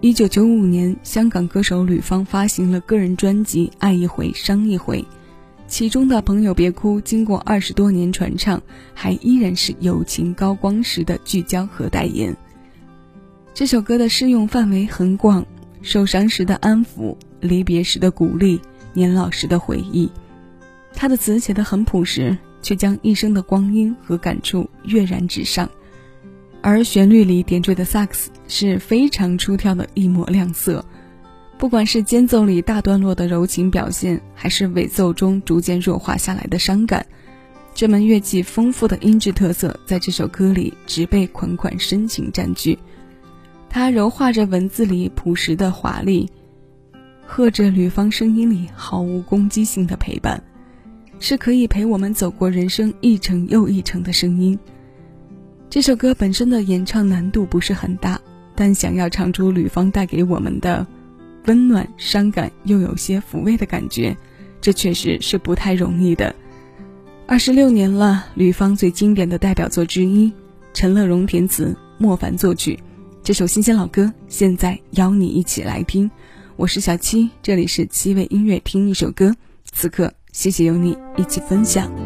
一九九五年，香港歌手吕方发行了个人专辑《爱一回伤一回》，其中的《朋友别哭》经过二十多年传唱，还依然是友情高光时的聚焦和代言。这首歌的适用范围很广，受伤时的安抚，离别时的鼓励，年老时的回忆。他的词写得很朴实，却将一生的光阴和感触跃然纸上。而旋律里点缀的萨克斯是非常出挑的一抹亮色，不管是间奏里大段落的柔情表现，还是尾奏中逐渐弱化下来的伤感，这门乐器丰富的音质特色在这首歌里直被款款深情占据。它柔化着文字里朴实的华丽，和着吕方声音里毫无攻击性的陪伴，是可以陪我们走过人生一程又一程的声音。这首歌本身的演唱难度不是很大，但想要唱出吕方带给我们的温暖、伤感又有些抚慰的感觉，这确实是不太容易的。二十六年了，吕方最经典的代表作之一，陈乐融填词，莫凡作曲。这首新鲜老歌，现在邀你一起来听。我是小七，这里是七味音乐，听一首歌。此刻，谢谢有你一起分享。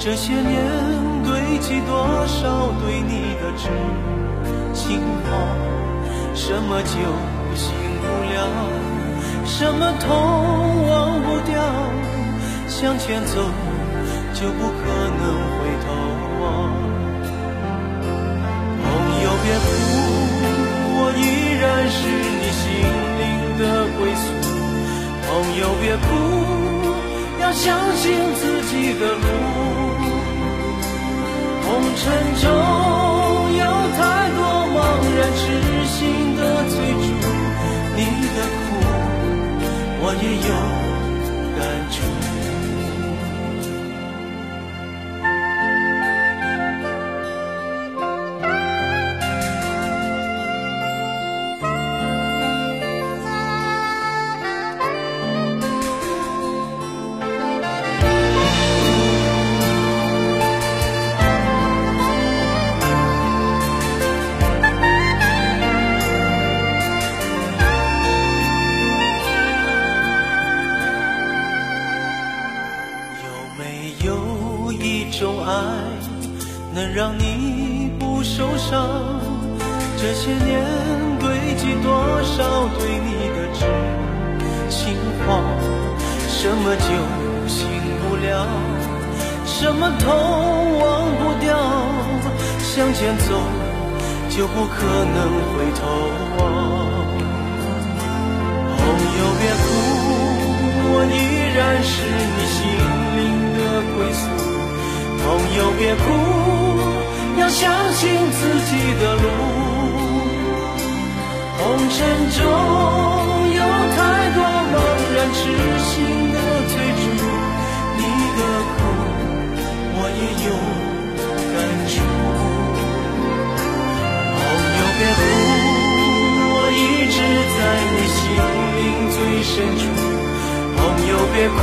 这些年堆积多少对你的痴情话？什么酒醒不了，什么痛忘不掉？向前走就不可能回头望。朋友别哭，我依然是你心灵的归宿。朋友别哭，要相信自己的路。沉重有一种爱能让你不受伤，这些年堆积多少对你的痴情话？什么酒醒不了，什么痛忘不掉？向前走就不可能回头望。朋友别哭，我依然是你心灵的归宿。朋友别哭。要相信自己的路，红尘中有太多茫然痴心的追逐，你的苦我也有感触。朋友别哭，我一直在你心灵最深处。朋友别哭，